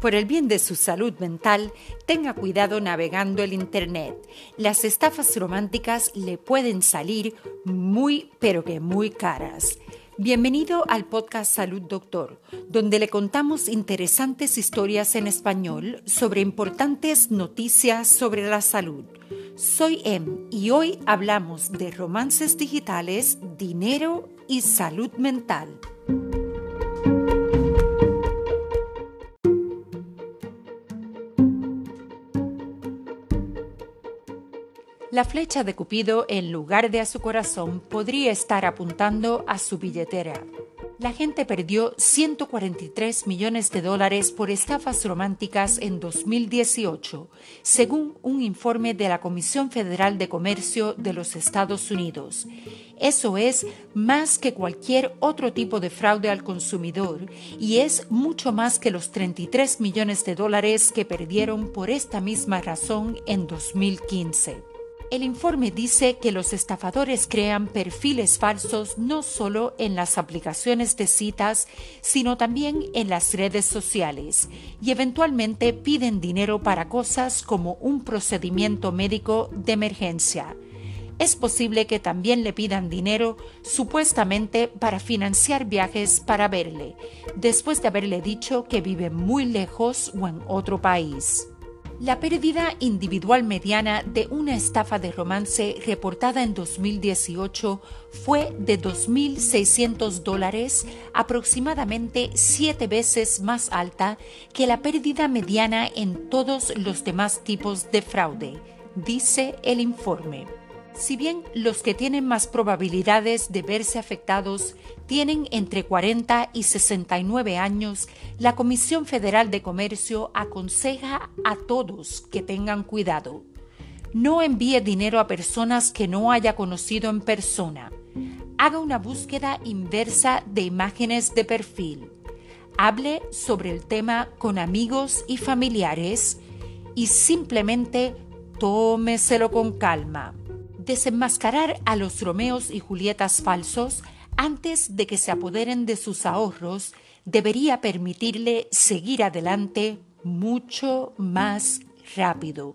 Por el bien de su salud mental, tenga cuidado navegando el Internet. Las estafas románticas le pueden salir muy, pero que muy caras. Bienvenido al podcast Salud Doctor, donde le contamos interesantes historias en español sobre importantes noticias sobre la salud. Soy Em y hoy hablamos de romances digitales, dinero y salud mental. La flecha de Cupido, en lugar de a su corazón, podría estar apuntando a su billetera. La gente perdió 143 millones de dólares por estafas románticas en 2018, según un informe de la Comisión Federal de Comercio de los Estados Unidos. Eso es más que cualquier otro tipo de fraude al consumidor y es mucho más que los 33 millones de dólares que perdieron por esta misma razón en 2015. El informe dice que los estafadores crean perfiles falsos no solo en las aplicaciones de citas, sino también en las redes sociales y eventualmente piden dinero para cosas como un procedimiento médico de emergencia. Es posible que también le pidan dinero supuestamente para financiar viajes para verle, después de haberle dicho que vive muy lejos o en otro país. La pérdida individual mediana de una estafa de romance reportada en 2018 fue de 2.600 dólares, aproximadamente siete veces más alta que la pérdida mediana en todos los demás tipos de fraude, dice el informe. Si bien los que tienen más probabilidades de verse afectados tienen entre 40 y 69 años, la Comisión Federal de Comercio aconseja a todos que tengan cuidado. No envíe dinero a personas que no haya conocido en persona. Haga una búsqueda inversa de imágenes de perfil. Hable sobre el tema con amigos y familiares y simplemente tómeselo con calma desenmascarar a los Romeos y Julietas falsos antes de que se apoderen de sus ahorros debería permitirle seguir adelante mucho más rápido.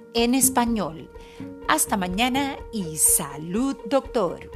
en español. Hasta mañana y salud, doctor.